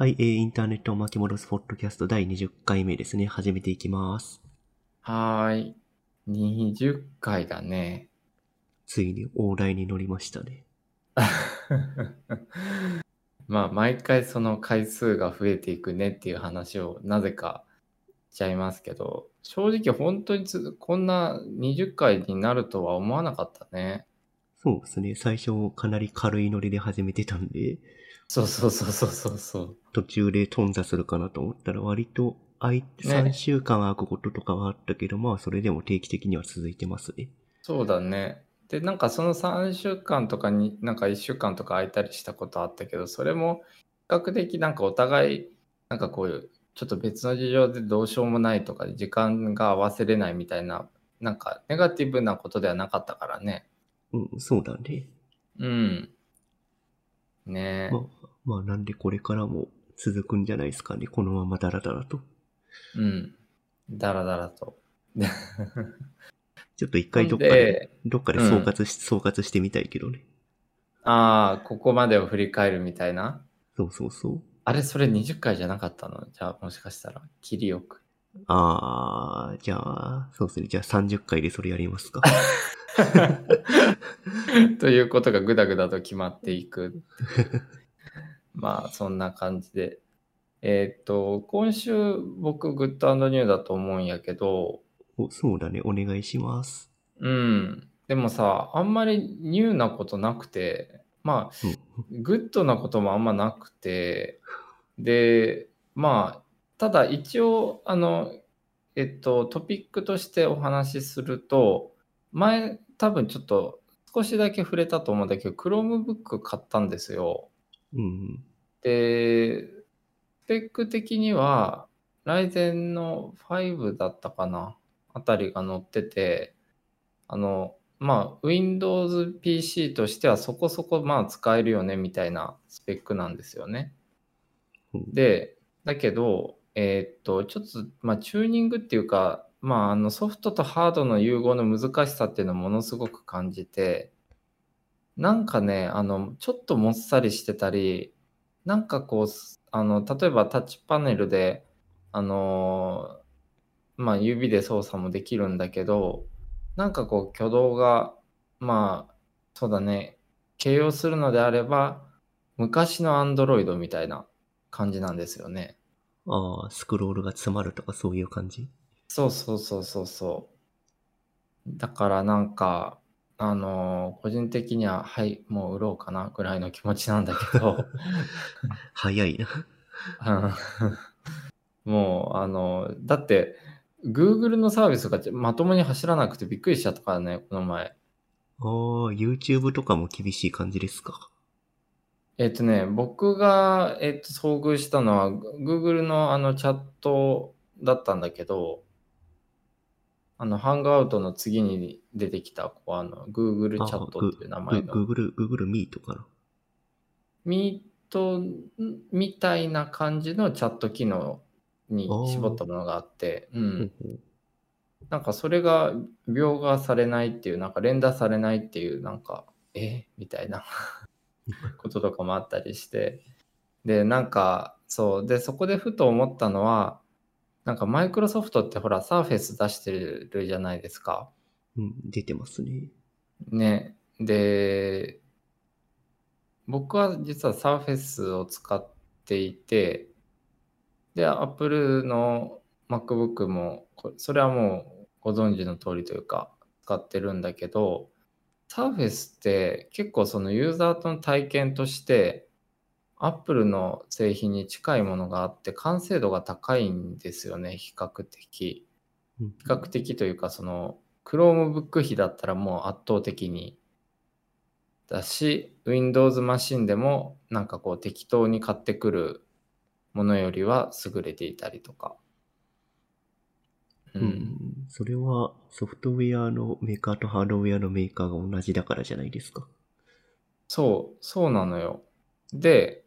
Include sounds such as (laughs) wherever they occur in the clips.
はい、えー、インターネットを巻き戻すポッドキャスト第20回目ですね。始めていきます。はーい。20回だね。ついに大台に乗りましたね。(laughs) まあ、毎回その回数が増えていくねっていう話をなぜかしちゃいますけど、正直本当につこんな20回になるとは思わなかったね。そうですね。最初かなり軽いノリで始めてたんで、そうそうそうそうそうそう。途中で頓挫するかなと思ったら割と空いてね3週間空くこととかはあったけど、まあそれでも定期的には続いてますね。そうだね。で、なんかその3週間とかに、なんか1週間とか空いたりしたことあったけど、それも比較的なんかお互い、なんかこういう、ちょっと別の事情でどうしようもないとか、時間が合わせれないみたいな、なんかネガティブなことではなかったからね。うん、そうだね。うん。ねえ。まあ、まあなんでこれからも続くんじゃないですかね。このままダラダラと。うん。だらだらと。(laughs) ちょっと一回どっかでで、どっかで総括し、総括してみたいけどね。ああ、ここまでを振り返るみたいな？そうそうそう。あれ、それ20回じゃなかったの？じゃあ、もしかしたら、切りよく。あー、じゃあ、そうですね。じゃあ30回でそれやりますか。(laughs) (laughs) ということがぐだぐだと決まっていく。まあそんな感じで。えーっと、今週僕 good new だと思うんやけど、おそうだね。お願いします。うん。でもさ、あんまり new なことなくて、まあ、うん good なこともあんまなくて、で、まあ、ただ一応、あの、えっと、トピックとしてお話しすると、前、多分ちょっと少しだけ触れたと思うんだけど、Chromebook 買ったんですよ。うん。で、スペック的には、ライゼンの5だったかなあたりが載ってて、あの、まあ、Windows PC としてはそこそこまあ使えるよねみたいなスペックなんですよね。うんで、だけど、えーっと、ちょっと、まあ、チューニングっていうか、まあ、あのソフトとハードの融合の難しさっていうのをものすごく感じて、なんかね、あの、ちょっともっさりしてたり、なんかこう、すあの、例えばタッチパネルで、あのーまあ、指で操作もできるんだけど、なんかこう、挙動が、まあ、そうだね、形容するのであれば、昔の Android みたいな感じなんですよね。あー、スクロールが詰まるとかそういう感じ？そうそうそうそうそう。だからなんか、あのー個人的には、はい、もう売ろうかなぐらいの気持ちなんだけど、早いな。うんもう、あの、だって、Google のサービスがまともに走らなくてびっくりしちゃったからね、この前。あー、YouTube とかも厳しい感じですか？えっとね、僕が、えっと、遭遇したのは、Google のあのチャットだったんだけど、あの、ハングアウトの次に出てきた、こう、あの、Google チャットっていう名前の、Google、Google Meet かな。ミートみたいな感じのチャット機能に絞ったものがあって、う。うんんなんかそれが描画されないっていう、なんか連打されないっていう、なんか、え？みたいな (laughs) こととかもあったりして。で、なんか、そう。で、そこでふと思ったのは、なんかマイクロソフトってほら、サーフェス出してるじゃないですか。うん、出てますね。ね。で、僕は実はサーフェスを使っていて、で、Apple の MacBook も、こそれはもうご存知の通りというか、使ってるんだけど、サーフェスって結構そのユーザーとの体験として、Apple の製品に近いものがあって、完成度が高いんですよね、比較的。うん比較的というか、その、Chromebook 比だったらもう圧倒的に。だし、Windows マシンでもなんかこう適当に買ってくるものよりは優れていたりとか。ううんん。それはソフトウェアのメーカーとハードウェアのメーカーが同じだからじゃないですか。そう、そうなのよ。で、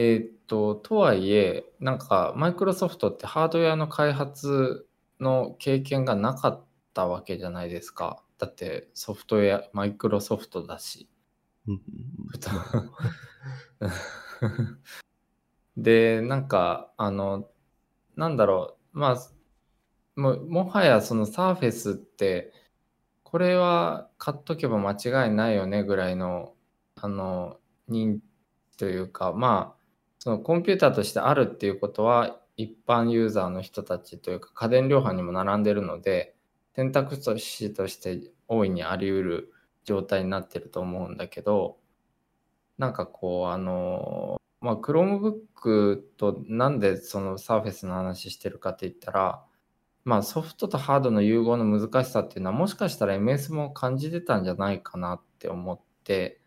えーっと、とはいえ、なんか、マイクロソフトってハードウェアの開発の経験がなかったわけじゃないですか。だって、ソフトウェア、マイクロソフトだし。(laughs) で、なんか、あの、なんだろう、まあ、ももはやそのサーフェスって、これは買っとけば間違いないよねぐらいの、あの、認知というか、まあ、そのコンピューターとしてあるっていうことは、一般ユーザーの人たちというか、家電量販にも並んでるので、選択肢として大いにあり得る状態になってると思うんだけど、なんかこう、あの、まあ、Chromebook となんでその Surface の話してるかって言ったら、まあ、ソフトとハードの融合の難しさっていうのはもしかしたら MS も感じてたんじゃないかなって思って、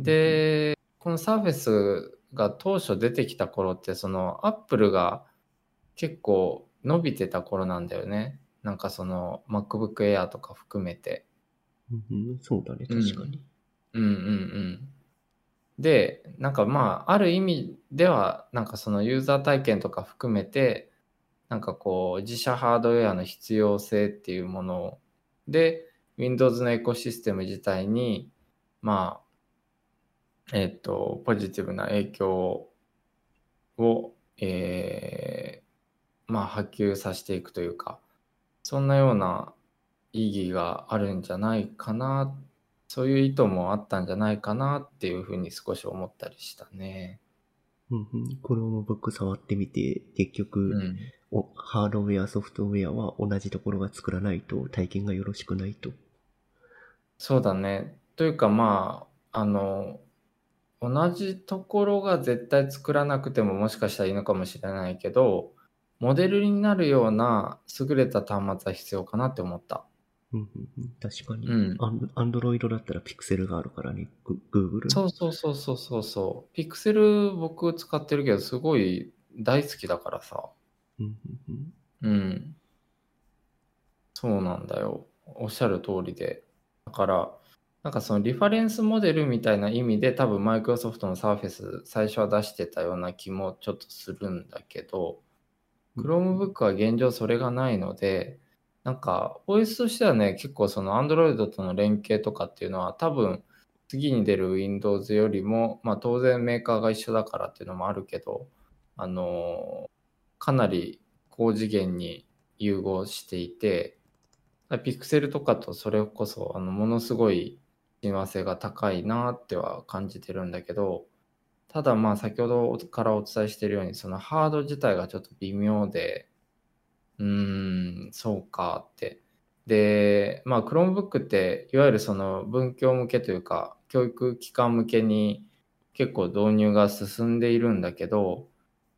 で、この Surface が当初出てきた頃って、その Apple が結構伸びてた頃なんだよね。なんかその MacBook Air とか含めて。うんうん、そうだね、確かに。うんうんうん。で、なんかまあ、ある意味では、なんかそのユーザー体験とか含めて、なんかこう、自社ハードウェアの必要性っていうもので、Windows のエコシステム自体に、まあ、えっ、と、ポジティブな影響を、えーまあ、波及させていくというか、そんなような意義があるんじゃないかな、そういう意図もあったんじゃないかなっていうふうに少し思ったりしたね。うんうん、Chromebook 触ってみて、結局、うん。おハードウェア、ソフトウェアは同じところが作らないと体験がよろしくないと。そうだね。というかまあ、あの、同じところが絶対作らなくてももしかしたらいいのかもしれないけど、モデルになるような優れた端末は必要かなって思った。うん確かに。うんアンドロイドだったらピクセルがあるからね、グ Google？そうそうそうそうそうそう。ピクセル僕使ってるけどすごい大好きだからさ。うんうん。そうなんだよ。おっしゃる通りで。だから、なんかそのリファレンスモデルみたいな意味で多分マイクロソフトの Surface 最初は出してたような気もちょっとするんだけど、Chromebook は現状それがないので、なんか OS としてはね、結構その Android との連携とかっていうのは多分次に出る Windows よりも、まあ当然メーカーが一緒だからっていうのもあるけど、あのかなり高次元に融合していて、ピクセルとかとそれこそあのものすごい親和性が高いなっては感じてるんだけど、ただまあ先ほどからお伝えしているように、そのハード自体がちょっと微妙で、うーん、そうかって。で、まあ Chromebook っていわゆるその文教向けというか、教育機関向けに結構導入が進んでいるんだけど、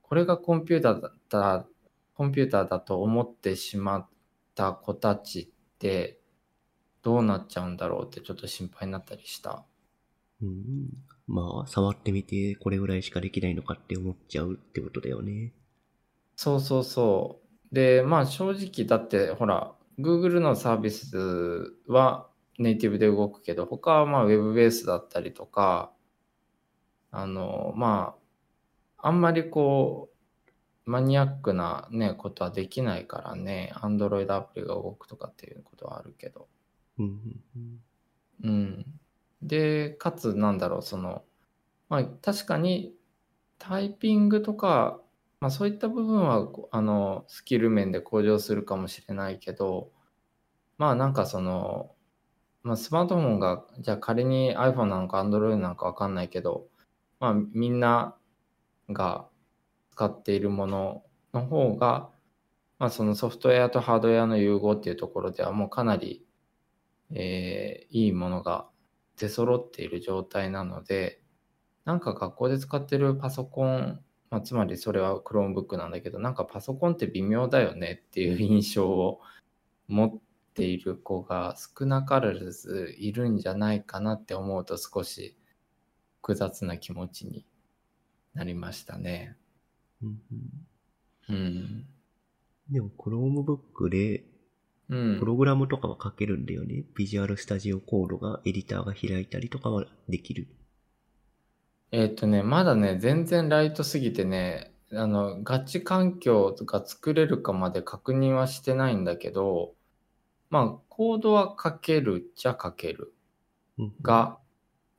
これがコンピューターだった、コンピューターだと思ってしまった子たちってどうなっちゃうんだろうってちょっと心配になったりした。うんまあ、触ってみてこれぐらいしかできないのかって思っちゃうってことだよね。そうそうそう。で、まあ正直だってほら、Google のサービスはネイティブで動くけど、他はまあ Web ベースだったりとか、あの、まあ、あんまりこう、マニアックなね、ことはできないからね、Android アプリが動くとかっていうことはあるけど。うん。で、かつ、なんだろう、その、まあ、確かに、タイピングとか、まあ、そういった部分は、あの、スキル面で向上するかもしれないけど、まあ、なんかその、まあ、スマートフォンが、じゃあ仮に iPhone なのか Android なのかわかんないけど、まあ、みんなが使っているものの方が、まあ、そのソフトウェアとハードウェアの融合っていうところではもうかなり、えーいいものが出揃っている状態なので、なんか学校で使ってるパソコン、まあ、つまりそれは Chromebook なんだけど、なんかパソコンって微妙だよねっていう印象を持っている子が少なからずいるんじゃないかなって思うと少し複雑な気持ちになりましたね。うんうんうん。でも、Chromebook でうんプ。ログラムとかは書けるんだよね。ビジュアルスタジオコードがエディターが開いたりとかはできる。えーっとね、まだね、全然ライトすぎてね、あの、ガチ環境が作れるかまで確認はしてないんだけど、まあ、コードは書けるっちゃ書ける。うんうん、が、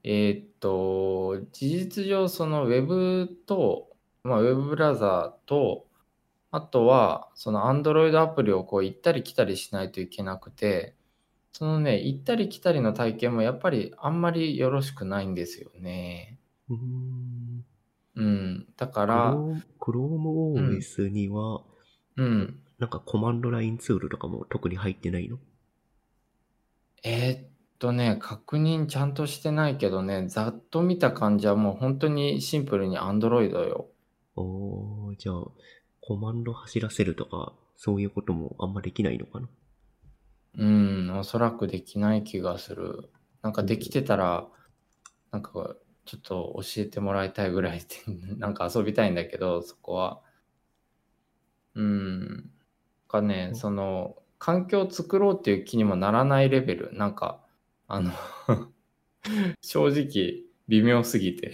えーっと、事実上、その Web とまあ、ウェブブラウザーと、あとは、その Android アプリをこう行ったり来たりしないといけなくて、そのね、行ったり来たりの体験もやっぱりあんまりよろしくないんですよね。うーん。うん。だから、Chrome ChromeOS には、うん。なんかコマンドラインツールとかも特に入ってないの？えーっとね、確認ちゃんとしてないけどね、ざっと見た感じはもう本当にシンプルに Android よ。おー、じゃあ、コマンド走らせるとか、そういうこともあんまできないのかな？うん、おそらくできない気がする。なんかできてたら、なんかちょっと教えてもらいたいぐらいで、(laughs) なんか遊びたいんだけど、そこは。うん。かね、その、環境を作ろうっていう気にもならないレベル。なんか、あの、(laughs) 正直、微妙すぎて。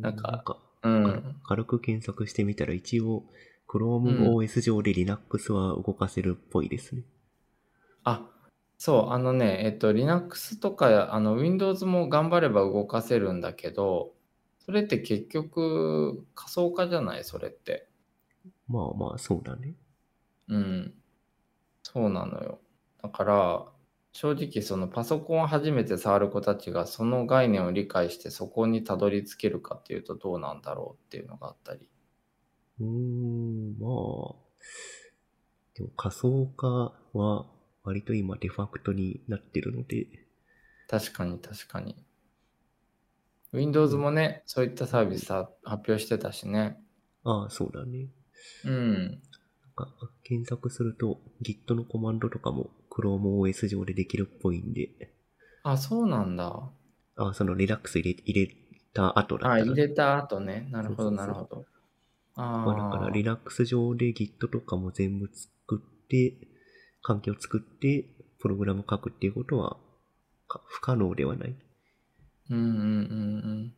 なんかうん。軽く検索してみたら一応 ChromeOS 上で Linux は動かせるっぽいですね。あ、そう、あのね、えっと、Linux とか、あの、Windows も頑張れば動かせるんだけど、それって結局、仮想化じゃない？それって。まあまあそうだね。うん。そうなのよ。だから、正直、そのパソコンを初めて触る子たちが、その概念を理解して、そこにたどり着けるかっていうと、どうなんだろうっていうのがあったり。うーん、まあ。でも仮想化は割と今デファクトになってるので、確かに、確かに。Windows もね、そういったサービスさ発表してたしね。ああ、そうだね。うん。なんか検索すると Git のコマンドとかも ChromeOS 上でできるっぽいんで、あ、そうなんだ。ああ、そのリラックス入れ入れた後だったあ、ら。入れた後ね。なるほど、なるほど。まあだからああ、Linux 上で Git とかも全部作って、環境作って、プログラム書くっていうことはか不可能ではない。うんうんうんうん。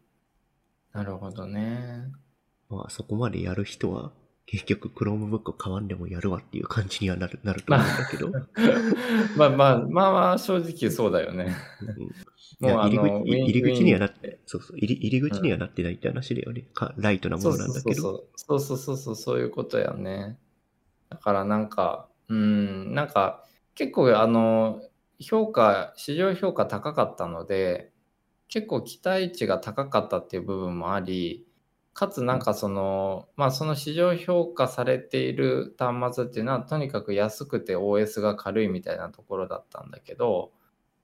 なるほどね。まあそこまでやる人は結局 Chromebook 買わんでもやるわっていう感じにはなるなると思うんだけど。まあ (laughs) まあ、まあまあ、正直そうだよね。もうあ入りの、口入り口にはなって、そうそう、入り入り口にはなってないって話だよね。かライトなものなんだけど。そうそうそうそう、そういうことやね。だからなんか、うん、なんか、結構あの、評価、市場評価高かったので、結構期待値が高かったっていう部分もあり、かつなんかその、まあその市場評価されている端末っていうのはとにかく安くて OS が軽いみたいなところだったんだけど、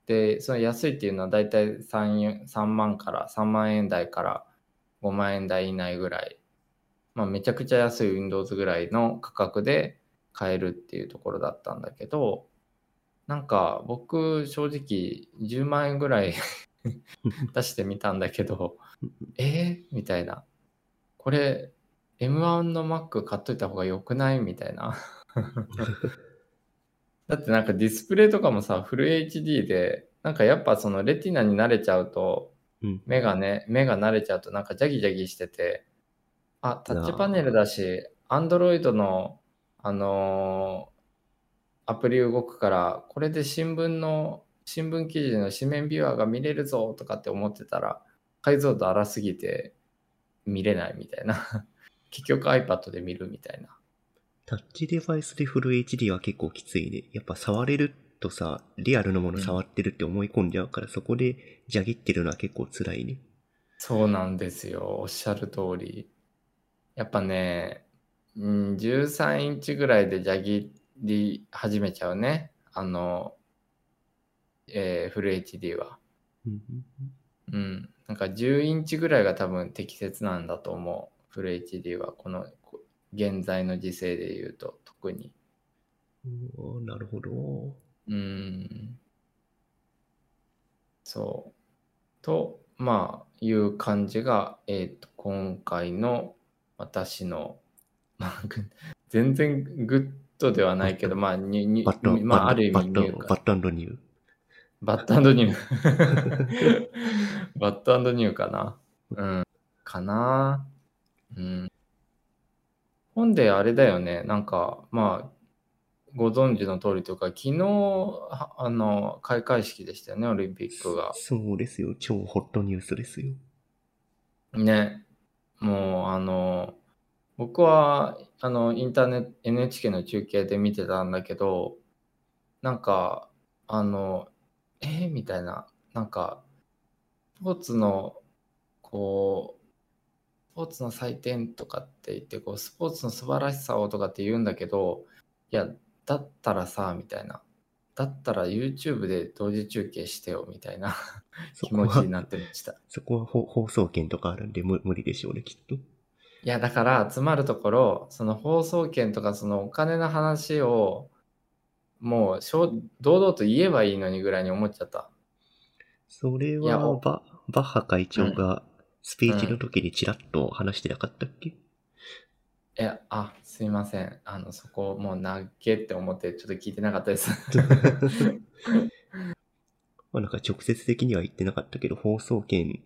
で、その安いっていうのはだいたい3、3万から、3万円台から5万円台以内ぐらい、まあめちゃくちゃ安い Windows ぐらいの価格で買えるっていうところだったんだけど、なんか僕正直10万円ぐらい (laughs) 出してみたんだけど、えー、みたいな。これ M1 の Mac 買っといた方が良くない？みたいな。(laughs) だってなんかディスプレイとかもさ、フル HD で、なんかやっぱそのレティナに慣れちゃうと、うん。目がね、目が慣れちゃうとなんかジャギジャギしてて、あ、タッチパネルだし、Android の、あのーアプリ動くから、これで新聞の、新聞記事の紙面ビュアーが見れるぞとかって思ってたら、解像度荒すぎて見れないみたいな。(laughs) 結局 iPad で見るみたいな。タッチデバイスでフル HD は結構きついね。やっぱ触れるとさ、リアルのもの触ってるって思い込んじゃうから、そこでジャギってるのは結構辛いね。そうなんですよ。おっしゃる通り。やっぱね、うん、13インチぐらいでジャギり始めちゃうね。あの、えーフル HD は。うん。なんか10インチぐらいが多分適切なんだと思う。 full HD は。この、こ現在の時勢で言うと特に。おーなるほど。うん。そう。と、まあ、いう感じが、えっ、と、今回の私の、(laughs) まあ、ぐ全然 good ではないけど、(laughs) まあ、にに bad、まあ、ある意 bad、味 new か bad new。バットニュー。(laughs) バットニューかな。うん。かな。うん。本であれだよね。なんか、まあ、ご存知の通りというか、昨日、はあの、開会式でしたよね、オリンピックが。そうですよ。超ホットニュースですよ。ね。もう、あの、僕は、あの、インターネット、NHK の中継で見てたんだけど、なんか、あの、えー？みたいな、なんか、スポーツの、こう、スポーツの祭典とかって言って、こう、スポーツの素晴らしさをとかって言うんだけど、いや、だったらさ、みたいな。だったら YouTube で同時中継してよ、みたいな (laughs) 気持ちに、なってました。そこは放放送権とかあるんで無無理でしょうね、きっと。いや、だから、集まるところ、その放送権とか、そのお金の話を、もう、堂々と言えばいいのにぐらいに思っちゃった。それいやおはバ、バッハ会長がスピーチの時にちらっと話してなかったっけ、え、あ、すいません。あの、そこ、もう、なっけって思って、ちょっと聞いてなかったです。(laughs) (laughs) まあなんか直接的には言ってなかったけど、放送権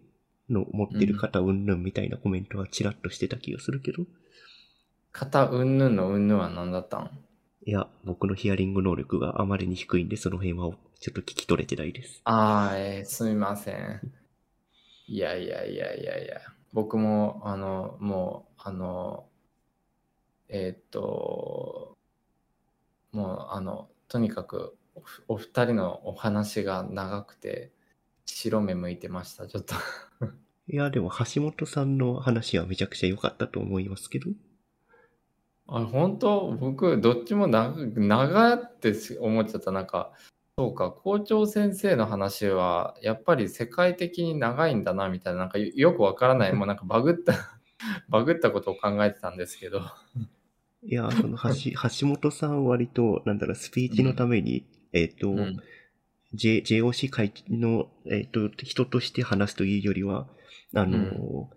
の持ってる方うんぬんみたいなコメントはちらっとしてた気がするけど、型うんぬんのうんぬんは何だったん？いや、僕のヒアリング能力があまりに低いんで、その辺はちょっと聞き取れてないです。ああ、えーすみません。いやいやいやいやいや。僕も、あの、もう、あの、えーっと、もう、あの、とにかくお、お二人のお話が長くて、白目向いてました、ちょっと。(laughs) いや、でも橋本さんの話はめちゃくちゃ良かったと思いますけど、あ、本当？僕、どっちも長長って思っちゃった。なんか、そうか、校長先生の話は、やっぱり世界的に長いんだな、みたいな、なんかよよくわからない、もうなんかバグった、(laughs) バグったことを考えてたんですけど。(laughs) いや、その橋橋本さんは割と、なんだろう、スピーチのために、えっ、と、うん。J、JOC 会の、えっ、と、人として話すというよりは、あの、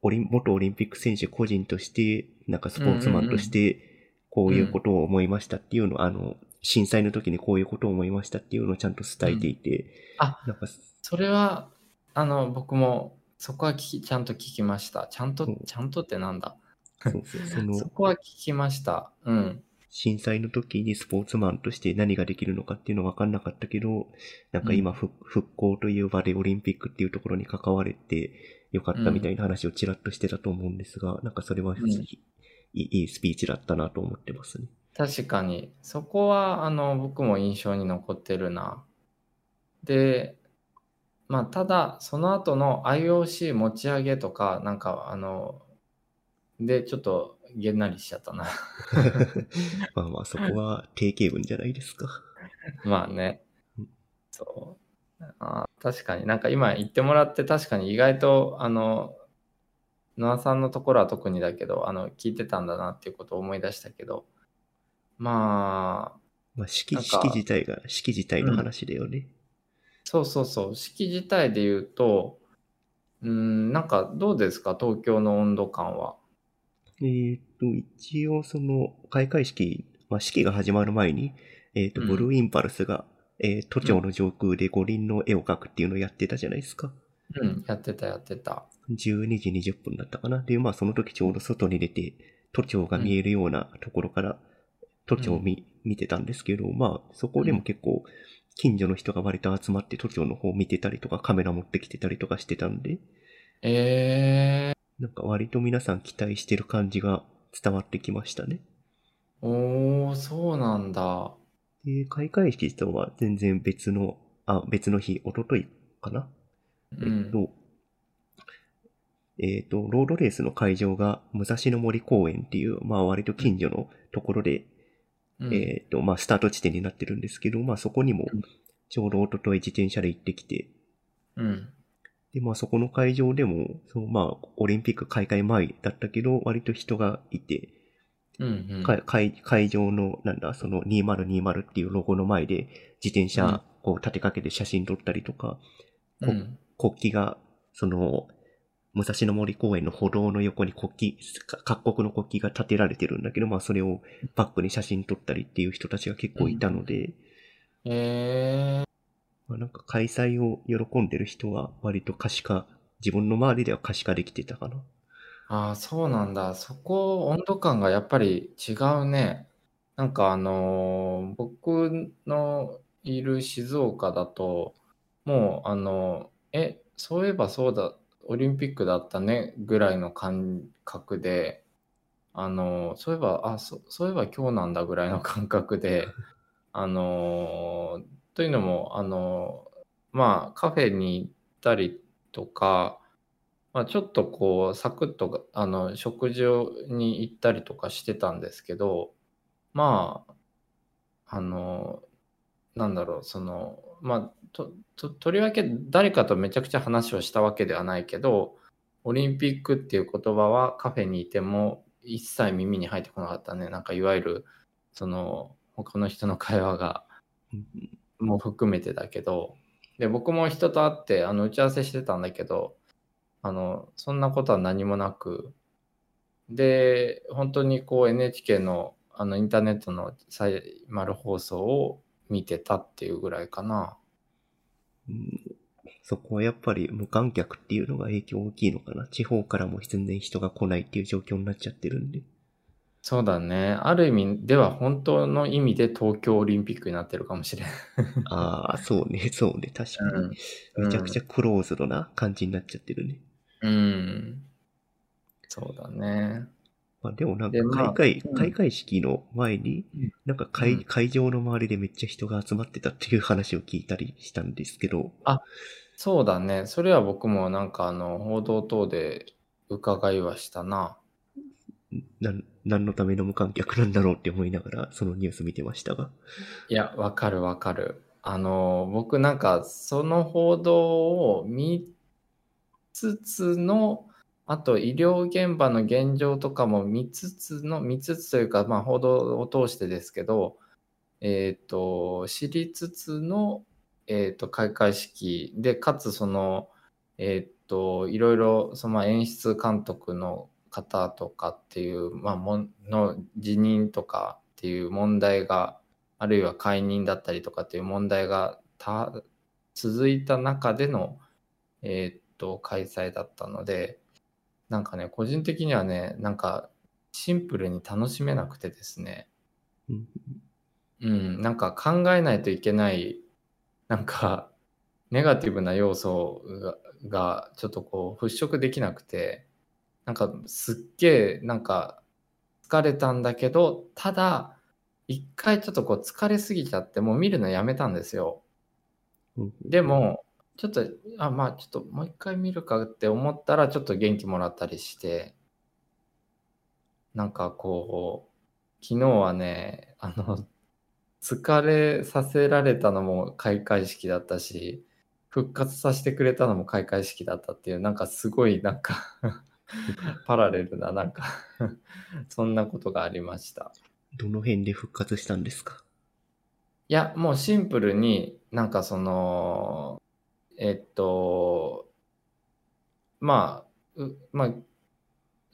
オリン元オリンピック選手個人として、なんかスポーツマンとして、こういうことを思いましたっていうのを、あの、震災の時にこういうことを思いましたっていうのをちゃんと伝えていて、あ、なんか、それは、あの、僕も、そこは聞き、ちゃんと聞きました。ちゃんとうん、ちゃんとってなんだ？そうそう、(laughs) そこは聞きました。うん。震災の時にスポーツマンとして何ができるのかっていうのは分かんなかったけど、なんか今、ふ復興という場でオリンピックっていうところに関われてよかったみたいな話をちらっとしてたと思うんですが、なんかそれは、うんいいいいスピーチだったなと思ってますね。確かに、そこは、あの、僕も印象に残ってるな。で、まあ、ただ、その後の IOC 持ち上げとか、なんか、あの、で、ちょっと、げんなりしちゃったな。(laughs) まあまあそこは定型文じゃないですか。(laughs) まあねうん。そう。あー確かになんか今言ってもらって確かに意外とあのノアさんのところは特にだけどあの聞いてたんだなっていうことを思い出したけどまあまあ式、なんか式自体が、式自体の話だよね。そうそうそう式自体で言うとうんなんかどうですか？東京の温度感は。えーっと、一応その開会式、まあ式が始まる前に、えーっと、うんブルーインパルスが、えー都庁の上空で五輪の絵を描くっていうのをやってたじゃないですか。うん、やってたやってた。12時20分だったかな。で、まあその時ちょうど外に出て、都庁が見えるようなところから、都庁を見,、見てたんですけど、まあそこでも結構、近所の人が割と集まって都庁の方を見てたりとか、カメラ持ってきてたりとかしてたんで、えなんか割と皆さん期待してる感じが伝わってきましたね。ー、おー、そうなんだ。で、開会式とは全然別の、あ、別の日、一昨日かな？うんえっと、えっと、ロードレースの会場が武蔵野森公園っていう、まあ割と近所のところで、うん。えっと、まあスタート地点になってるんですけど、まあそこにもうん。ちょうど一昨日自転車で行ってきて、うん。で、まあそこの会場でも、そう、まあオリンピック開会前だったけど、割と人がいて、うんうん。会会会場の、なんだ、その2020っていうロゴの前で自転うん。車こう立てかけて写真撮ったりとか、うん。国旗が、その、武蔵野森公園の歩道の横に国旗、か各国の国旗が立てられてるんだけど、まあそれをバックに写真撮ったりっていう人たちが結構いたので、えー、まあ、なんか開催を喜んでる人は割と可視化、自分の周りでは可視化できてたかな。ああ、そうなんだ。そこ、温度感がやっぱり違うね。なんかあのー僕のいる静岡だと、もうあのえ、そういえばそうだ、オリンピックだったねぐらいの感覚で、あの、そういえば、あ、そそういえば今日なんだぐらいの感覚で、(laughs) あの、というのも、あの、まあ、カフェに行ったりとか、まあ、ちょっとこう、サクッと、あの、食事をに行ったりとかしてたんですけど、まあ、あの、なんだろう、その、まあ、と、と、とりわけ誰かとめちゃくちゃ話をしたわけではないけど、オリンピックっていう言葉はカフェにいても一切耳に入ってこなかったね。なんかいわゆる、その、他の人の会話が、も含めてだけど、で、僕も人と会って、あの、打ち合わせしてたんだけど、あの、そんなことは何もなく、で、本当にこう NHK のあのインターネットのサイマル放送を見てたっていうぐらいかな。うんそこはやっぱり無観客っていうのが影響大きいのかな。地方からも全然人が来ないっていう状況になっちゃってるんで。そうだね。ある意味では本当の意味で東京オリンピックになってるかもしれん。(laughs) ああ、そうね、そうね、確かに。うんめちゃくちゃクローズドな感じになっちゃってるね。うん。そうだね。まあでもなんか開会、うん開会式の前にうん、なんか会,、うん会場の周りでめっちゃ人が集まってたっていう話を聞いたりしたんですけど、そうだね。それは僕もなんかあの報道等で伺いはしたな。なん何のための無観客なんだろうって思いながら、そのニュース見てましたが。いや、わかるわかる。あの、僕なんかその報道を見つつの、あと医療現場の現状とかも見つつの、見つつというか、まあ報道を通してですけど、えっ、と、知りつつの、えっ、と、開会式で、かつその、えっ、と、いろいろ、その演出監督の方とかっていう、まあ、もの辞任とかっていう問題が、あるいは解任だったりとかっていう問題がた続いた中での、えっと、開催だったので、なんかね、個人的にはね、なんかシンプルに楽しめなくてですね、うん。うん、なんか考えないといけない、なんか、ネガティブな要素ががちょっとこう払拭できなくて、なんかすっげえなんか疲れたんだけど、ただ、一回ちょっとこう疲れすぎちゃって、もう見るのやめたんですよ。うん。でも、ちょっと、あ、まあちょっともう一回見るかって思ったら、ちょっと元気もらったりして、なんかこう、昨日はね、あの、疲れさせられたのも開会式だったし、復活させてくれたのも開会式だったっていう、なんかすごいなんか (laughs) パラレルな、なんかそんなことがありました。どの辺で復活したんですか？いや、もうシンプルになんかその、えっと、まあ、うまあ、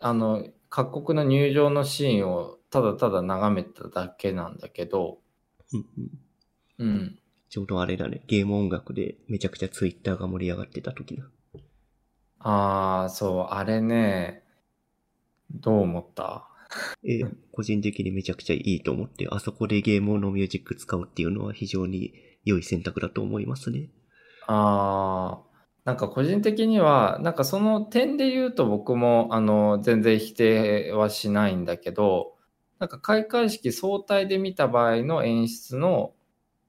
あの、各国の入場のシーンをただただ眺めただけなんだけど、うん。ちょうどあれだね、ゲーム音楽でめちゃくちゃツイッターが盛り上がってた時だ。ああ、そう、あれね、どう思った？え、個人的にめちゃくちゃいいと思って、あそこでゲームのミュージック使うっていうのは非常に良い選択だと思いますね。ああ、なんか個人的には、なんかその点で言うと僕も、あの、全然否定はしないんだけど、なんか開会式総体で見た場合の演出の、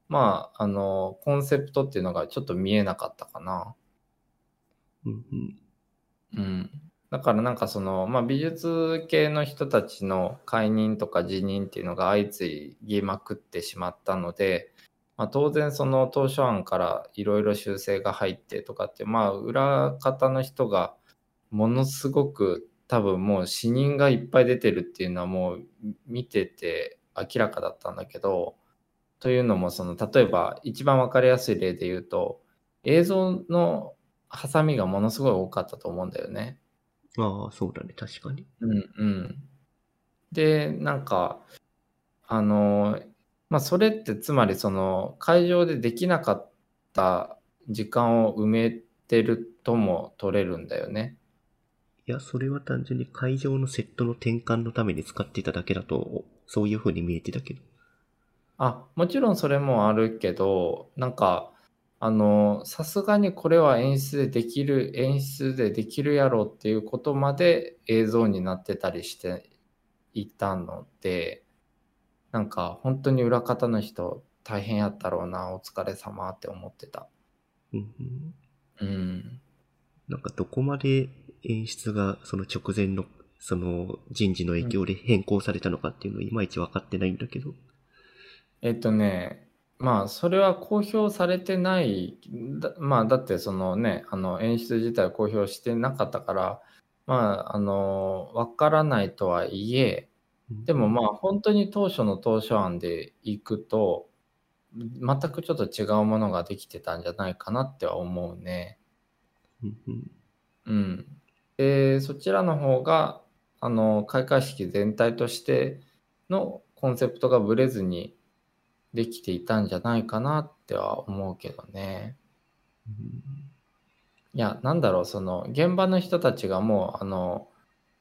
まあ、あの、コンセプトっていうのがちょっと見えなかったかな。うん。だからなんかその、まあ、美術系の人たちの解任とか辞任っていうのが相次ぎまくってしまったので、まあ、当然その当初案からいろいろ修正が入ってとかって、まあ、裏方の人がものすごく多分もう死人がいっぱい出てるっていうのはもう見てて明らかだったんだけど、というのもその例えば一番わかりやすい例で言うと映像のハサミがものすごい多かったと思うんだよね。ああ、そうだね、確かに。うんうん。で、なんか、あの、まあ、それってつまりその会場でできなかった時間を埋めてるとも取れるんだよね。いや、それは単純に会場のセットの転換のために使っていただけだと、そういう風に見えてたけど。あ、もちろんそれもあるけど、なんか、あの、さすがにこれは演出でできる、演出でできるやろっていうことまで映像になってたりしていたので、なんか本当に裏方の人大変やったろうな、お疲れ様って思ってた。うんうんうん。なんかどこまで演出がその直前のその人事の影響で変更されたのかっていうのいまいち分かってないんだけど。えっとね、まあ、それは公表されてない、だまあ、だってそのね、あの演出自体を公表してなかったから、まあ、あの、わからないとはいえ、でもまあ、本当に当初の当初案でいくと、全くちょっと違うものができてたんじゃないかなっては思うね。うん。で、そちらの方が、あの、開会式全体としてのコンセプトがぶれずにできていたんじゃないかなっては思うけどね。いや、なんだろう、その、現場の人たちがもう、あの、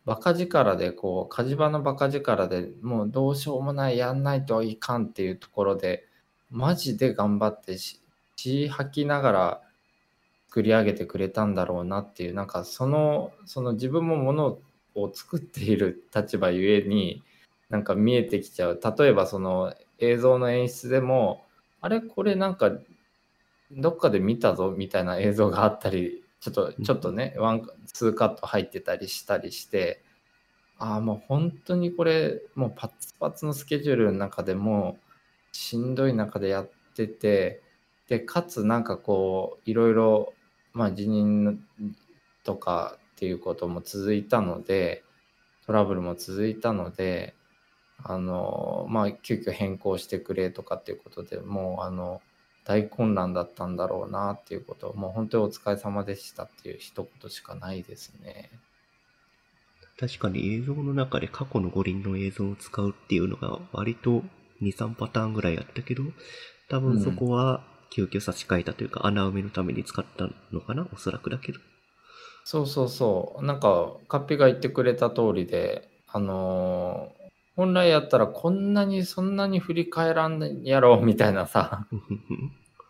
バカ力で、こう、火事場のバカ力でもうどうしようもない、やんないといかんっていうところで、マジで頑張ってし、血吐きながら作り上げてくれたんだろうなっていう、なんかその、その自分もものを作っている立場ゆえに、なんか見えてきちゃう。例えばその映像の演出でも、あれこれなんかどっかで見たぞみたいな映像があったり、ちょっと、ちょっとね、 one、two カット入ってたりしたりして、ああ、もう本当にこれ、もうパツパツのスケジュールの中でもう、しんどい中でやってて、で、かつなんかこう、いろいろ、まあ辞任とかっていうことも続いたので、トラブルも続いたので、あの、まあ急遽変更してくれとかっていうことでもう、あの、大混乱だったんだろうなっていうこと、もう本当にお疲れ様でしたっていう一言しかないですね。確かに映像の中で過去の五輪の映像を使うっていうのが割と2、3パターンぐらいあったけど、多分そこは急遽差し替えたというか、穴埋めのために使ったのかなおそらくだけど。そうそうそう。なんか、カッピが言ってくれた通りで、あのー本来やったらこんなにそんなに振り返らんやろみたいなさ、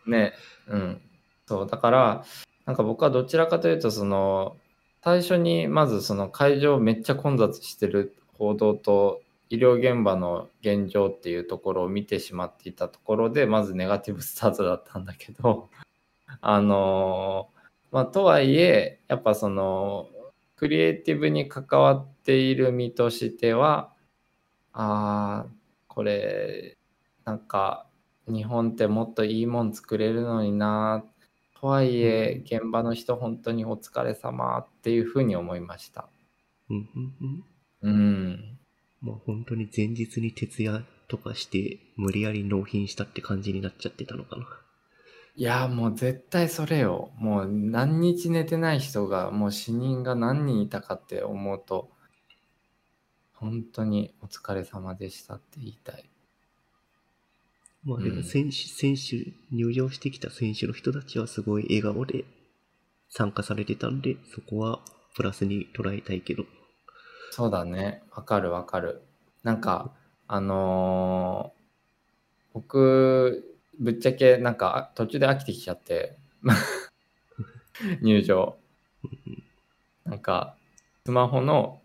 ね、うん。そう、だから、なんか僕はどちらかというと、その、最初にまずその会場めっちゃ混雑してる報道と医療現場の現状っていうところを見てしまっていたところで、まずネガティブスタートだったんだけど、(laughs) あのーまあ、とはいえ、やっぱその、クリエイティブに関わっている身としては、ああ、これ、なんか、日本ってもっといいもん作れるのにな、とはいえ、現場の人本当にお疲れ様っていうふうに思いました。うんうんうんうん。まあ本当に前日に徹夜とかして無理やり納品したって感じになっちゃってたのかな。いや、もう絶対それよ。もう何日寝てない人が、もう死人が何人いたかって思うと、本当にお疲れ様でしたって言いたい。まあでうんも選手、選手、入場してきた選手の人たちはすごい笑顔で参加されてたんで、そこはプラスに捉えたいけど。そうだね。わかるわかる。なんか、あのー僕、ぶっちゃけなんかあ途中で飽きてきちゃって、(laughs) 入場。なんか、スマホの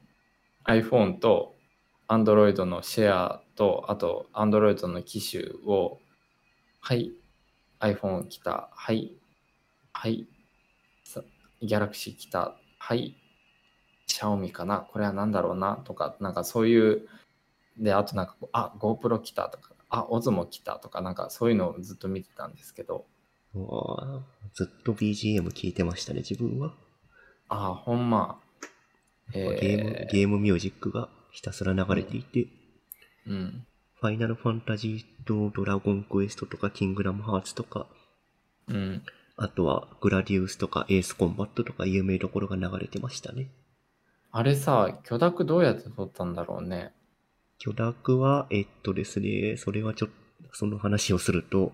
iPhone と Android のシェアと、あと Android の機種を、はい、iPhone 来た、はい、はい、さ Galaxy 来た、はい、シャオミかなこれは何だろうなとか、なんかそういう、で、あとなんか、あ、GoPro 来たとか、あ、Osmo 来たとか、なんかそういうのをずっと見てたんですけど、ずっと BGM 聞いてましたね、自分は。あ、ほんま。えーゲーム、ゲームミュージックがひたすら流れていて、うん。ファイナルファンタジーとドラゴンクエストとかキングダムハーツとか、うん。あとはグラディウスとかエースコンバットとか有名どころが流れてましたね。あれさ、許諾どうやって撮ったんだろうね。許諾は、えっとですね、それはちょっと、その話をすると、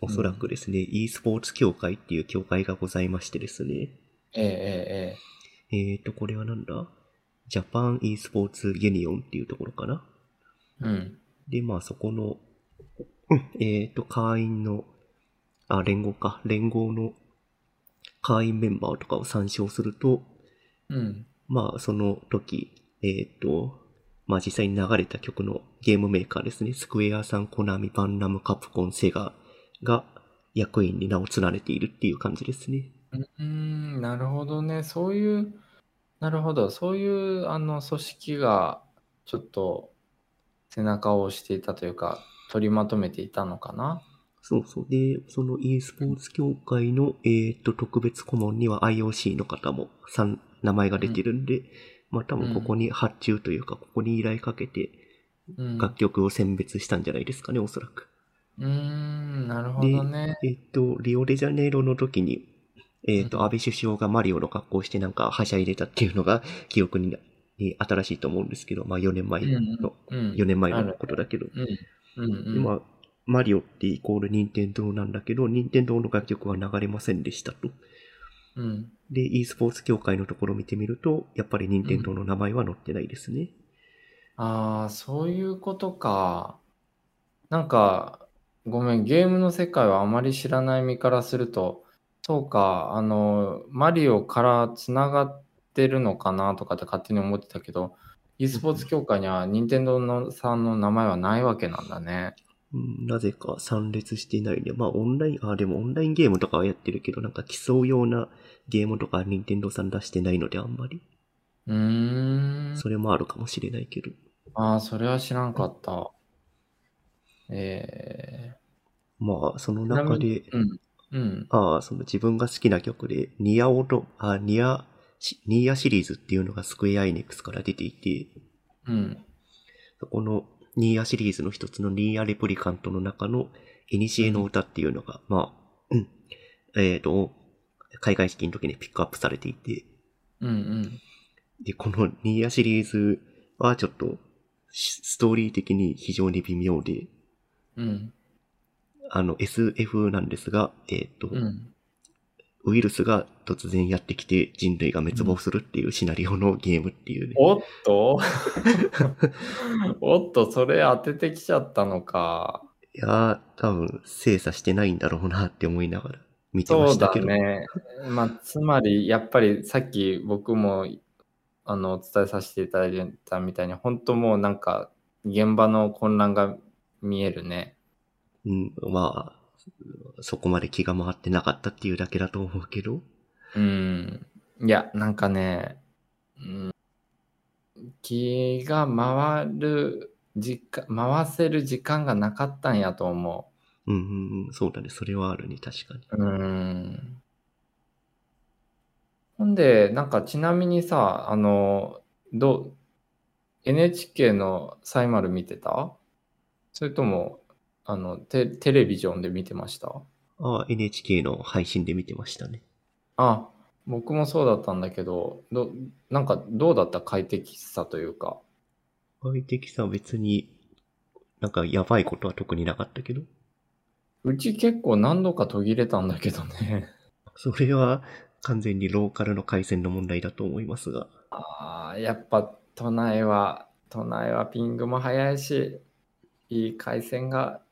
おそらくですね、e スポーツ協会っていう協会がございましてですね、えええええっと、これはなんだ？ジャパン e スポーツユニオンっていうところかな？ええうん。で、まあそこの、えっと、会員のあ、連合か、連合の会員メンバーとかを参照すると、うん。まあ、その時、えっ、と、まあ実際に流れた曲のゲームメーカーですね、スクエアさん、コナミ、バンナム、カプコン、セガが役員に名を連ねているっていう感じですね。うーん、なるほどね。そういう、なるほど。そういう、あの、組織が、ちょっと、背中を押していたというか、取りまとめていたのかな？そうそう。で、その e スポーツ協会の、えっ、と、特別顧問には IOC の方も3、名前が出てるんで、まあ多分ここに発注というか、ここに依頼かけてうん。楽曲を選別したんじゃないですかね、おそらく。うーん、なるほどね。えっと、リオデジャネイロの時に、えっと、うん安倍首相がマリオの格好をしてなんかはしゃいでたっていうのが記憶にに新しいと思うんですけど、まあ4年前の、うん。4年前のことだけど、うん。うん、うん。今、マリオってイコール任天堂なんだけど、任天堂の楽曲は流れませんでしたと。うん。で、e スポーツ協会のところを見てみると、やっぱり任天堂の名前は載ってないですね。ああ、そういうことか。なんか、ごめん、ゲームの世界はあまり知らない身からすると、そうか、あの、マリオからつながってるのかなとかって勝手に思ってたけど、e スポーツ協会には任天堂のさんの名前はないわけなんだね。うん、なぜか参列していないね。まあオンライン、あ、でもオンラインゲームとかはやってるけど、なんか競うようなゲームとか任天堂さん出してないのであんまり。うーん。それもあるかもしれないけど。ああ、それは知らんかった。えまあ、その中でうん。うん。ああ、その自分が好きな曲で、ニアオロ、あ、ニア、シニアシリーズっていうのがスクエアイネックスから出ていて、うん。そこのニーアシリーズの一つのニーアレプリカントの中のエニシエの歌っていうのが、まあ、うん、えっ、と、海外式の時にピックアップされていて、うんうん。で、このニーアシリーズはちょっとしストーリー的に非常に微妙で、うん。あの SF なんですが、えっ、と、うん。ウイルスが突然やってきて人類が滅亡するっていうシナリオのゲームっていうね。おっと？(laughs) おっと、それ当ててきちゃったのか。いやー、多分精査してないんだろうなって思いながら見てまそうだしたけど。ね。まあ、つまり、やっぱりさっき僕もあのお伝えさせていただいたみたいに、本当もうなんか現場の混乱が見えるね。うん、まあ、そこまで気が回ってなかったっていうだけだと思うけど。うん。いや、なんかね、うん、気が回る時間、回せる時間がなかったんやと思うんうんうん、そうだね。それはあるね、確かに。う。うん。ほんで、なんかちなみにさ、あの、どう、NHK のサイマル見てた？それとも、あのテ、テレビジョンで見てました？ああ、NHK の配信で見てましたね。あ、僕もそうだったんだけど、ど、なんかどうだった快適さというか？快適さは別に、なんかやばいことは特になかったけど。うち結構何度か途切れたんだけどね。(laughs) それは完全にローカルの回線の問題だと思いますが。ああ、やっぱ都内は、都内はピングも早いし、いい回線が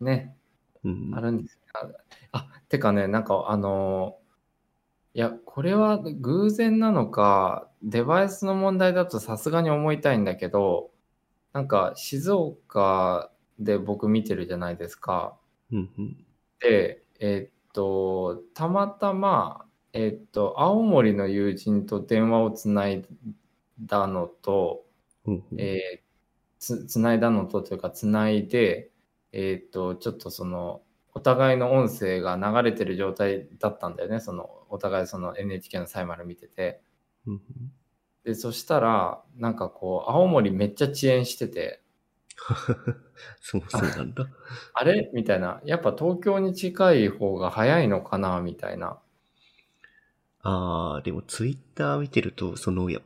ね、うん。あるんですよ。あ、あてかね、なんかあのーいや、これは偶然なのか、デバイスの問題だとさすがに思いたいんだけど、なんか静岡で僕見てるじゃないですか。うんうん。で、えっと、たまたま、えっと、青森の友人と電話をつないだのと、うんうんえーつ、つないだのとというか、つないで、えっと、ちょっとその、お互いの音声が流れてる状態だったんだよね。その、お互いその NHK のサイマル見てて。で、そしたら、なんかこう、青森めっちゃ遅延してて、(laughs) そう、そうなんだ。あれ？みたいな。やっぱ東京に近い方が早いのかなみたいな。ああ、でもツイッター見てると、その、や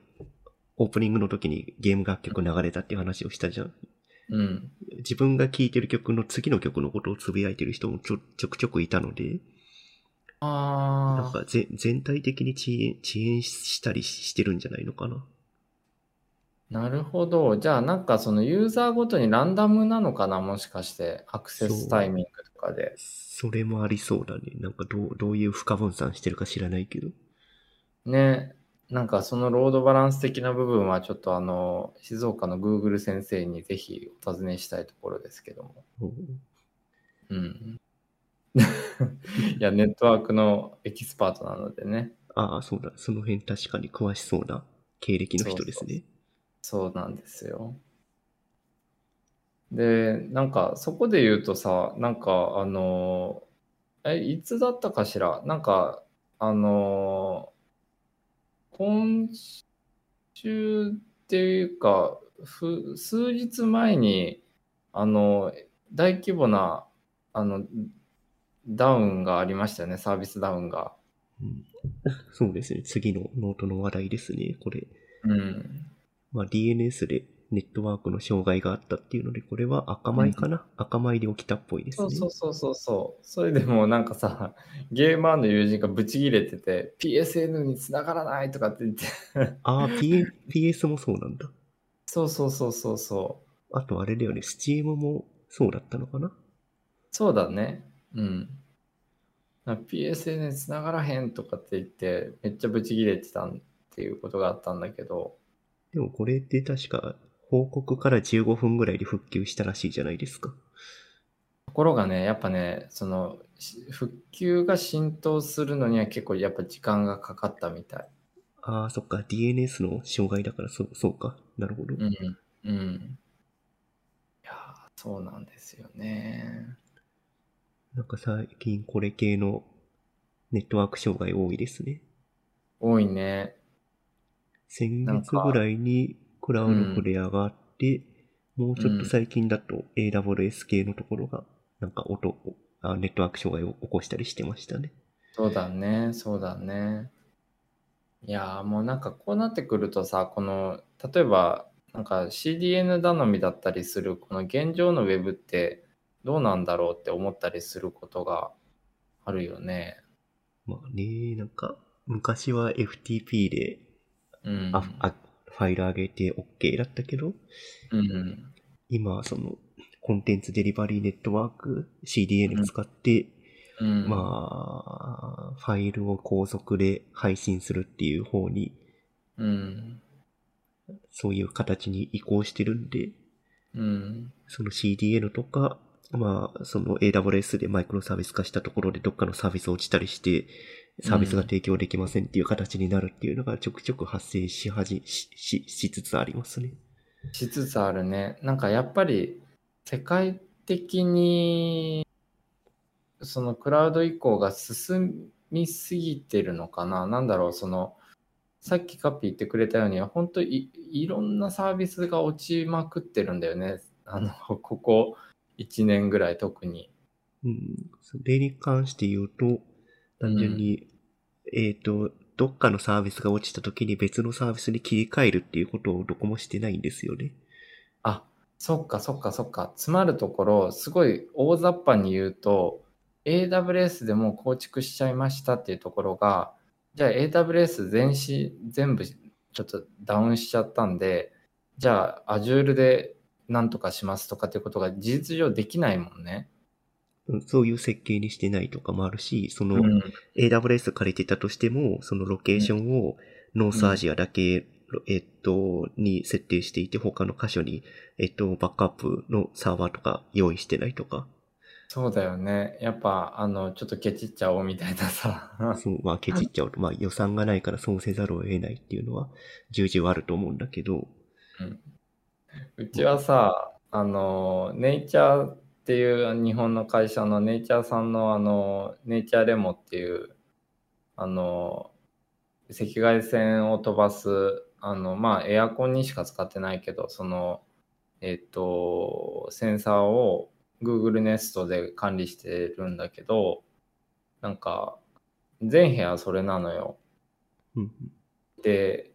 オープニングの時にゲーム楽曲流れたっていう話をしたじゃん。うん。自分が聴いてる曲の次の曲のことをつぶやいてる人もちょちょくちょくいたので、なんあかぜ全体的に遅延遅延したりしてるんじゃないのかな。なるほど。じゃあなんかそのユーザーごとにランダムなのかな？もしかして。アクセスタイミングとかで。それもありそうだね。なんかどう、どういう負荷分散してるか知らないけど。ね。なんかそのロードバランス的な部分はちょっとあの、静岡の Google 先生にぜひお尋ねしたいところですけども。うんうん。(laughs) いや、ネットワークのエキスパートなのでね。ああ、そうだ。その辺確かに詳しそうな経歴の人ですね。そうなんですよ。で、なんかそこで言うとさ、なんかあの、え、いつだったかしら？なんか、あの、今週っていうか、ふ数日前に、あの、大規模な、あの、ダウンがありましたよね、サービスダウンが。うんそうですね。次のノートの話題ですね。これ。うん。まあ、DNS でネットワークの障害があったっていうので、これは Akamai かな、 Akamai で起きたっぽいですね。そうそうそうそうそう。それでもうなんかさ、(laughs) ゲーマーの友人がブチギレてて、PSN に繋がらないとかって言って。ああ、P、PS もそうなんだ。そうそうそうそうそう。あとあれだよね、Steam もそうだったのかな？そうだね。うん。PSN に繋がらへんとかって言って、めっちゃブチギレてたっていうことがあったんだけど、でもこれって確か報告から15分ぐらいで復旧したらしいじゃないですか。ところがね、やっぱね、その、し復旧が浸透するのには結構やっぱ時間がかかったみたい。ああ、そっか、DNS の障害だからそう、そうか。なるほど。うん。うん。いやーそうなんですよね。なんか最近これ系のネットワーク障害多いですね。多いね。先月ぐらいにクラウドフレアがあって、もうちょっと最近だと AWS 系のところが、なんか音あ、ネットワーク障害を起こしたりしてましたね。そうだね、そうだね。いやーもうなんかこうなってくるとさ、この、例えば、なんか CDN 頼みだったりする、この現状のウェブってどうなんだろうって思ったりすることがあるよね。まあね、なんか、昔は FTP で、うん。ああファイル上げて OK だったけど、うん。今はその、コンテンツデリバリーネットワーク CDN 使って、うん。まあ、ファイルを高速で配信するっていう方に、うん。そういう形に移行してるんで、うん。その CDN とか、まあ、その AWS でマイクロサービス化したところでどっかのサービス落ちたりして、サービスが提供できませんっていう形になるっていうのがちょくちょく発生しはじ、し、し、しつつありますね。しつつあるね。なんかやっぱり世界的にそのクラウド移行が進みすぎてるのかな。なんだろう、そのさっきカッピー言ってくれたように、本当いいろんなサービスが落ちまくってるんだよね。あの、ここ1年ぐらい特に。うん。それに関して言うと、単純に、えっ、と、どっかのサービスが落ちた時に別のサービスに切り替えるっていうことをどこもしてないんですよね。あ、そっかそっかそっか。詰まるところ、すごい大雑把に言うと、AWS でもう構築しちゃいましたっていうところが、じゃあ AWS 全し全部ちょっとダウンしちゃったんで、じゃあ Azure でなんとかしますとかっていうことが事実上できないもんね。うんそういう設計にしてないとかもあるし、その、うん、AWS 借りてたとしても、そのロケーションをノースアジアだけ、えっと、に設定していて、他の箇所に、えっと、バックアップのサーバーとか用意してないとか、そうだよね。やっぱ、あの、ちょっとケチっちゃおうみたいなさ。(laughs) そう、まあ、ケチっちゃうと、まあ、予算がないからそうせざるを得ないっていうのは、重々あると思うんだけど、うちはさ、あの、ネイチャーっていう日本の会社のネイチャーさんのあの、ネイチャーレモっていう、あの、赤外線を飛ばす、あの、まあ、エアコンにしか使ってないけど、その、えっと、センサーを Google Nest で管理してるんだけど、なんか、全部屋それなのよ。うん、で、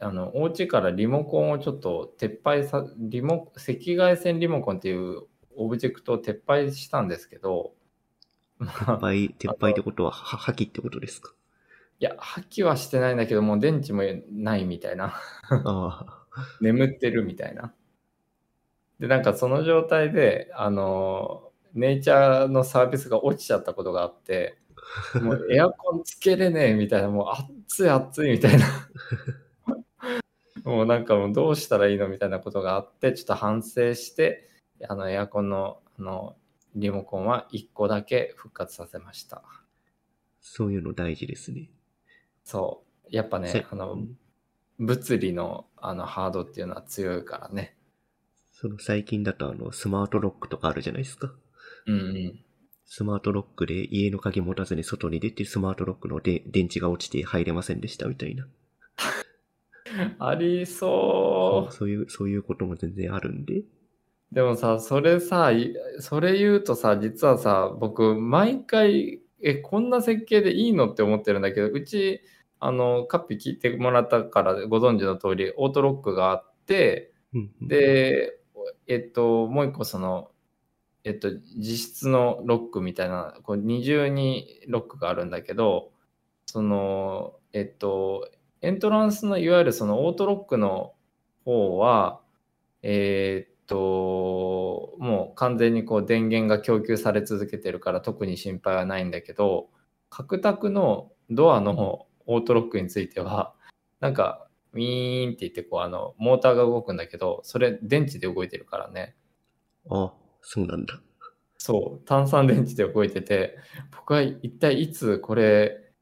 あの、お家からリモコンをちょっと撤廃さ、リモ、赤外線リモコンっていうオブジェクトを撤廃したんですけど、まあ、撤廃、撤廃ってことは、は破棄ってことですか？いや、破棄はしてないんだけど、もう電池もないみたいな。眠ってるみたいな。で、なんかその状態で、あの、ネイチャーのサービスが落ちちゃったことがあって、もう (laughs) エアコンつけれねえみたいな、もう暑い暑いみたいな。(laughs) もうなんかもうどうしたらいいのみたいなことがあって、ちょっと反省して、あのエアコンのあのリモコンは1個だけ復活させました。そういうの大事ですね。そう。やっぱねせ、あの、うん物理のあのハードっていうのは強いからね。その最近だとあの、スマートロックとかあるじゃないですか。うんうん。スマートロックで家の鍵持たずに外に出てスマートロックので電池が落ちて入れませんでしたみたいな。(laughs) ありそそういう、そういうことも全然あるんで。う。でもさ、それさ、いそれ言うとさ、実はさ、僕、毎回、え、こんな設計でいいのって思ってるんだけど、うち、あの、カッピ聞いてもらったからご存知の通り、オートロックがあって、で、えっと、もう一個その、えっと、実質のロックみたいな、こう二重にロックがあるんだけど、その、えっと、エントランスのいわゆるそのオートロックの方は、えーっと、もう完全にこう電源が供給され続けてるから特に心配はないんだけど、角卓のドアのオートロックについては、なんか、ウィーンって言って、こう、あの、モーターが動くんだけど、それ電池で動いてるからね。あ、そうなんだ。そう、炭酸電池で動いてて、僕は一体いつこれ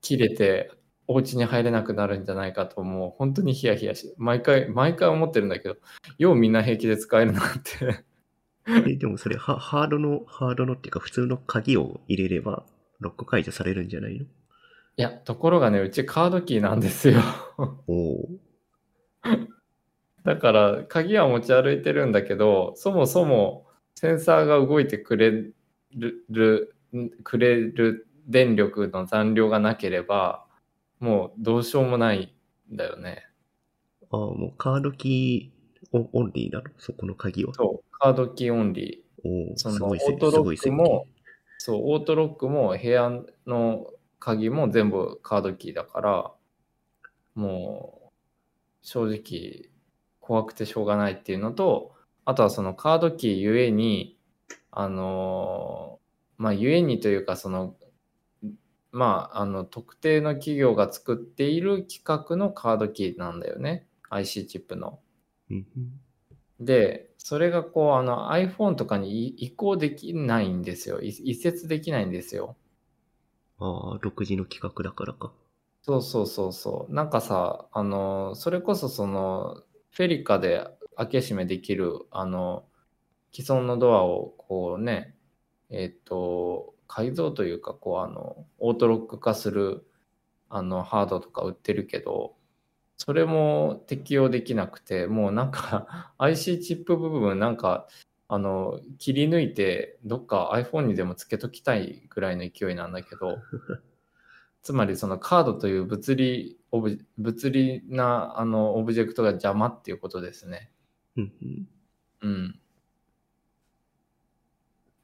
切れてお家に入れなくなるんじゃないかと、もう本当にヒヤヒヤし、毎回、毎回思ってるんだけど、ようみんな平気で使えるなって。え、でもそれハ、ハードの、ハードのっていうか普通の鍵を入れれば、ロック解除されるんじゃないの？いや、ところがね、うちカードキーなんですよ。おお。だから、鍵は持ち歩いてるんだけど、そもそもセンサーが動いてくれる、るくれる電力の残量がなければ、もうどうしようもないんだよね。ああ、もうカードキーオオンリーなの？そこの鍵は。そう、カードキーオンリおー。お、そのオートロックも、そう、オートロックも部屋の鍵も全部カードキーだから、もう正直怖くてしょうがないっていうのと、あとはそのカードキーゆえに、あのーまあ、ゆえにというか、その、まあ、あの、特定の企業が作っている規格のカードキーなんだよね。IC チップの。で、それがこう、あの iPhone とかに移移行できないんですよ。い移設できないんですよ。ああ、独自の企画だからか。そうそうそうそう。なんかさ、あの、それこそその、フェリカで開け閉めできる、あの、既存のドアをこうね、えっと、改造というか、こう、あの、オートロック化する、あの、ハードとか売ってるけど、それも適用できなくて、もうなんか (laughs) IC チップ部分なんか、あの、切り抜いて、どっか iPhone にでもつけときたいぐらいの勢いなんだけど、(laughs) つまりそのカードという物理、オブ物理なあのオブジェクトが邪魔っていうことですね。うん。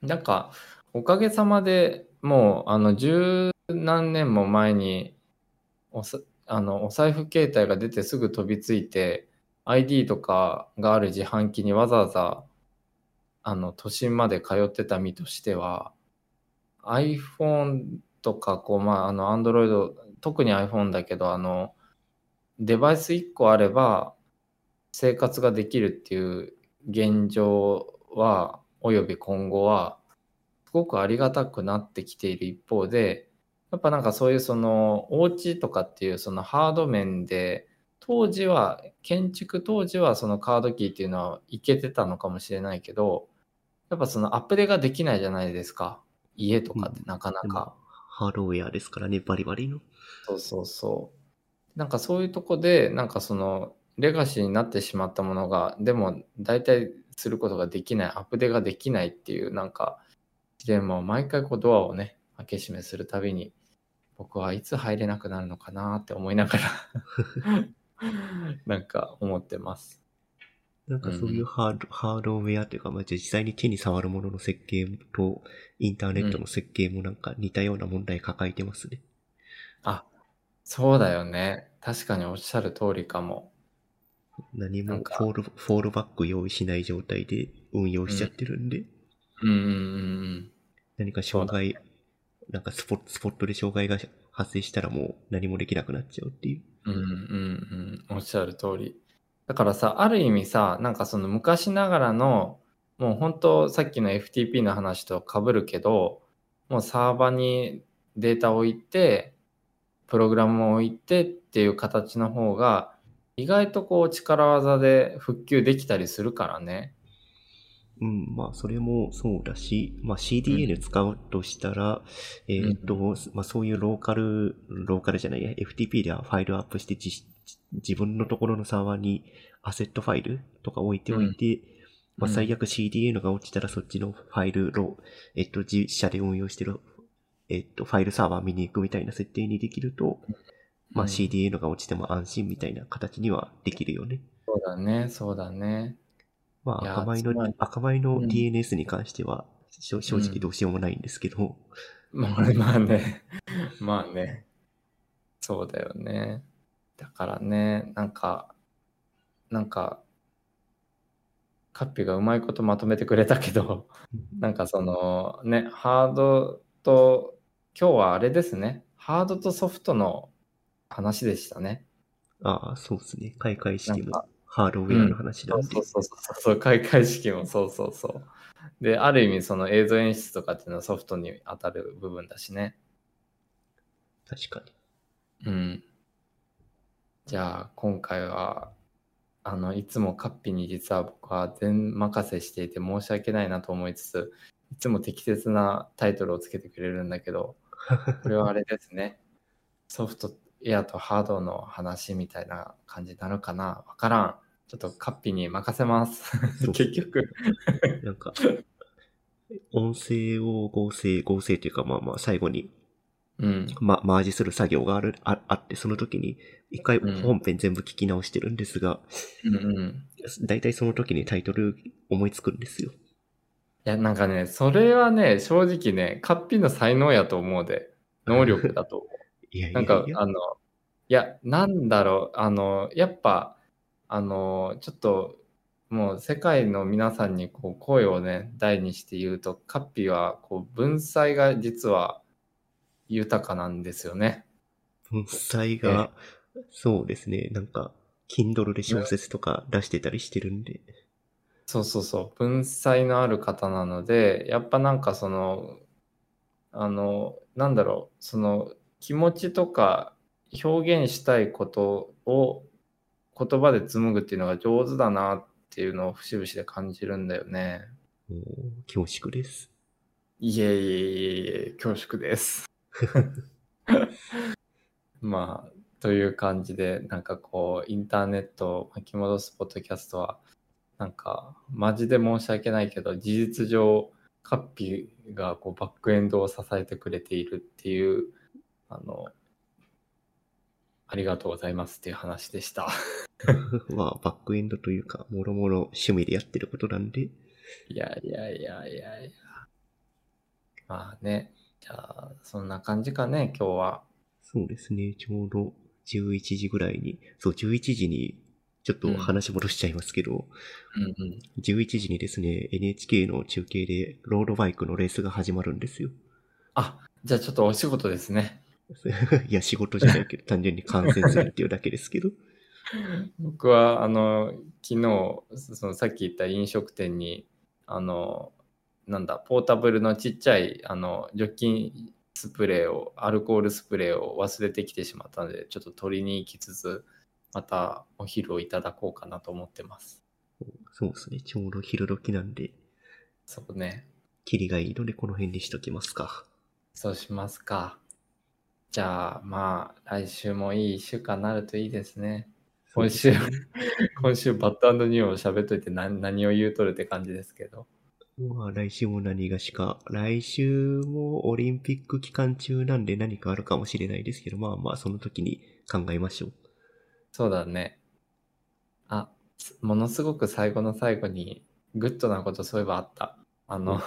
なんか、おかげさまでもう、あの、十何年も前にお、あの、お財布携帯が出てすぐ飛びついて、ID とかがある自販機にわざわざ、あの、都心まで通ってた身としては、iPhone とか、こう、まあ、あの、Android、特に iPhone だけど、あの、デバイス1個あれば、生活ができるっていう現状は、および今後は、ごくありがたくなってきている一方で、やっぱなんかそういうその、お家とかっていうそのハード面で、当時は、建築当時はそのカードキーっていうのはいけてたのかもしれないけど、やっぱそのアップデができないじゃないですか。家とかってなかなか。ハードウェアですからね、バリバリの。そうそうそう。なんかそういうとこで、なんかその、レガシーになってしまったものが、でも大体することができない、アップデができないっていう、なんか、ジレンマを毎回こうドアをね、開け閉めするたびに、僕はいつ入れなくなるのかなって思いながら、(laughs) なんか思ってます。なんかそういうハード,、ハードウェアというか、まあ、実際に手に触るものの設計と、インターネットの設計もなんか似たような問題抱えてますね。あ、そうだよね。確かにおっしゃる通りかも。何も fall fallback 用意しない状態で運用しちゃってるんで、うんうんうん何か障害、なんかスポスポットで障害が発生したらもう何もできなくなっちゃうっていう。うん。うんうんうん。おっしゃる通り。だからさ、ある意味さ、なんかその昔ながらの、もう本当さっきの FTP の話と被るけど、もうサーバーにデータを置いて、プログラムを置いてっていう形の方が、意外とこう力技で復旧できたりするからね。うん、まあ、それもそうだし、まあ、CDN 使うとしたら、えっ、と、まあ、そういうローカル、ローカルじゃないや、FTP ではファイルアップして自自分のところのサーバーにアセットファイルとか置いておいて、まあ、うん。最悪 CDN が落ちたらそっちのファイルロえっと、自社で運用してる、えっと、ファイルサーバー見に行くみたいな設定にできると、まあ、うん。CDN が落ちても安心みたいな形にはできるよね。そうだね、そうだね。まあ、赤米の、赤米のうん。DNS に関しては、正直どうしようもないんですけど、(laughs) まあまあね、まあね、そうだよね。だからね、なんか、なんか、カッピがうまいことまとめてくれたけど、なんかそのね、ハードと、今日はあれですね、ハードとソフトの話でしたね。ああ、そうですね。開会式もハードウェアの話なんでそうそう。そうそうそう、開会式もそうそうそう。で、ある意味その映像演出とかっていうのはソフトに当たる部分だしね。確かに。うん。じゃあ、今回は、あの、いつもカッピに実は僕は全任せしていて申し訳ないなと思いつつ、いつも適切なタイトルをつけてくれるんだけど、(laughs) これはあれですね。ソフトウェアとハードの話みたいな感じになるかなわからん。ちょっとカッピに任せます結局。なんか、音声を合成、合成というか、まあまあ、最後に、うん。ま、マージする作業がある、ああって、その時に、一回うん本編全部聞き直してるんですが、うんうん。だいたいその時にタイトル思いつくんですよ。いや、なんかね、それはね、正直ね、カッピの才能やと思うで。能力だと思う。(laughs) いやいやなんかい、や、あの、いや、なんだろう、あの、やっぱ、あの、ちょっと、もう世界の皆さんにこう声をね、大にして言うと、カッピはこう文才が実は豊かなんですよね。文才が、そうですね、なんか、Kindle で小説とか出してたりしてるんで、そうそうそう、文才のある方なので、やっぱなんかその、あの、なんだろう、その気持ちとか表現したいことを言葉で紡ぐっていうのが上手だなっていうのを節々で感じるんだよね。もう恐縮です。いえいえいえいえ、恐縮です。まあ、という感じで、なんかこう、インターネットを巻き戻すポッドキャストは、なんか、マジで申し訳ないけど、事実上、カッピがこうバックエンドを支えてくれているっていう、あの、ありがとうございますっていう話でした。(laughs) まあ、バックエンドというか、もろもろ趣味でやってることなんで、いやいやいやいやいや。まあね、じゃあ、そんな感じかね、今日は。そうですね、ちょうど11時ぐらいに、そう、11時に、ちょっと話戻しちゃいますけど、うんうん。11時にですね、NHK の中継でロードバイクのレースが始まるんですよ。あ、じゃあちょっとお仕事ですね。(laughs) いや、仕事じゃないけど、(laughs) 単純に観戦するっていうだけですけど。僕は、あの、昨日、そのさっき言った飲食店に、あの、なんだ、ポータブルのちっちゃい、あの、除菌スプレーを、アルコールスプレーを忘れてきてしまったので、ちょっと取りに行きつつ、またお昼をいただこうかなと思ってます。そうですね、ちょうど昼時なんで、そうね。キリがいいのでこの辺にしときますか。そうしますか。じゃあ、まあ、来週もいい一週間になるといいですね。今週、(laughs) 今週バッドニューを喋っといて何何を言うとるって感じですけど。まあ、来週も何がしか。来週もオリンピック期間中なんで何かあるかもしれないですけど、まあまあ、その時に考えましょう。そうだね。あ、すものすごく最後の最後にグッドなことそういえばあった。あの、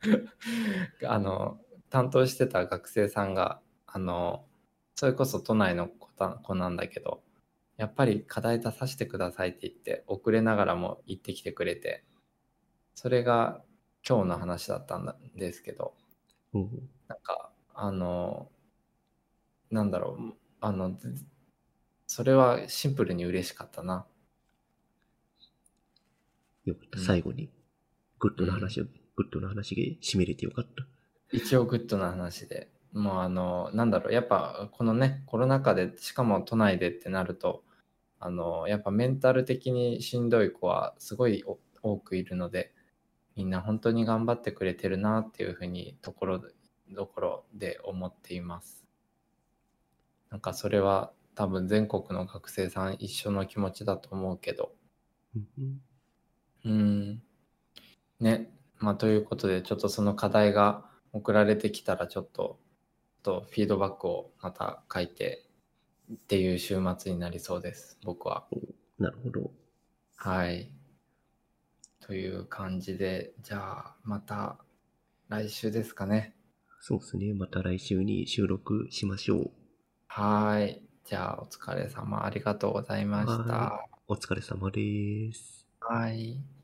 (laughs) あの、担当してた学生さんが、あの、それこそ都内の子た子なんだけど、やっぱり課題出させてくださいって言って、遅れながらも行ってきてくれて、それが今日の話だったんですけど、うん。なんか、あの、なんだろう、あの、ずそれはシンプルに嬉しかったな。よかった。うん最後に、グッドな話を、グッドな話で締めれてよかった。一応グッドな話で。もうあの、なんだろう、やっぱこのね、コロナ禍で、しかも都内でってなると、あの、やっぱメンタル的にしんどい子はすごいお多くいるので、みんな本当に頑張ってくれてるなっていうふうにところ、ところで思っています。なんかそれは多分全国の学生さん一緒の気持ちだと思うけど、うん。ね。まあ、ということで、ちょっとその課題が送られてきたら、ちょっと、とフィードバックをまた書いてっていう週末になりそうです、僕は。なるほど。はい。という感じで、じゃあ、また来週ですかね。そうですね。また来週に収録しましょう。はい。じゃあ、お疲れ様。ありがとうございました。はお疲れ様です。はい。